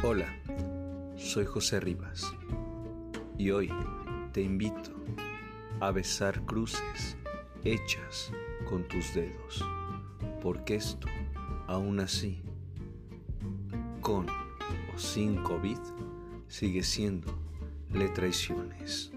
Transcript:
Hola, soy José Rivas y hoy te invito a besar cruces hechas con tus dedos, porque esto, aún así, con o sin COVID, sigue siendo le traiciones.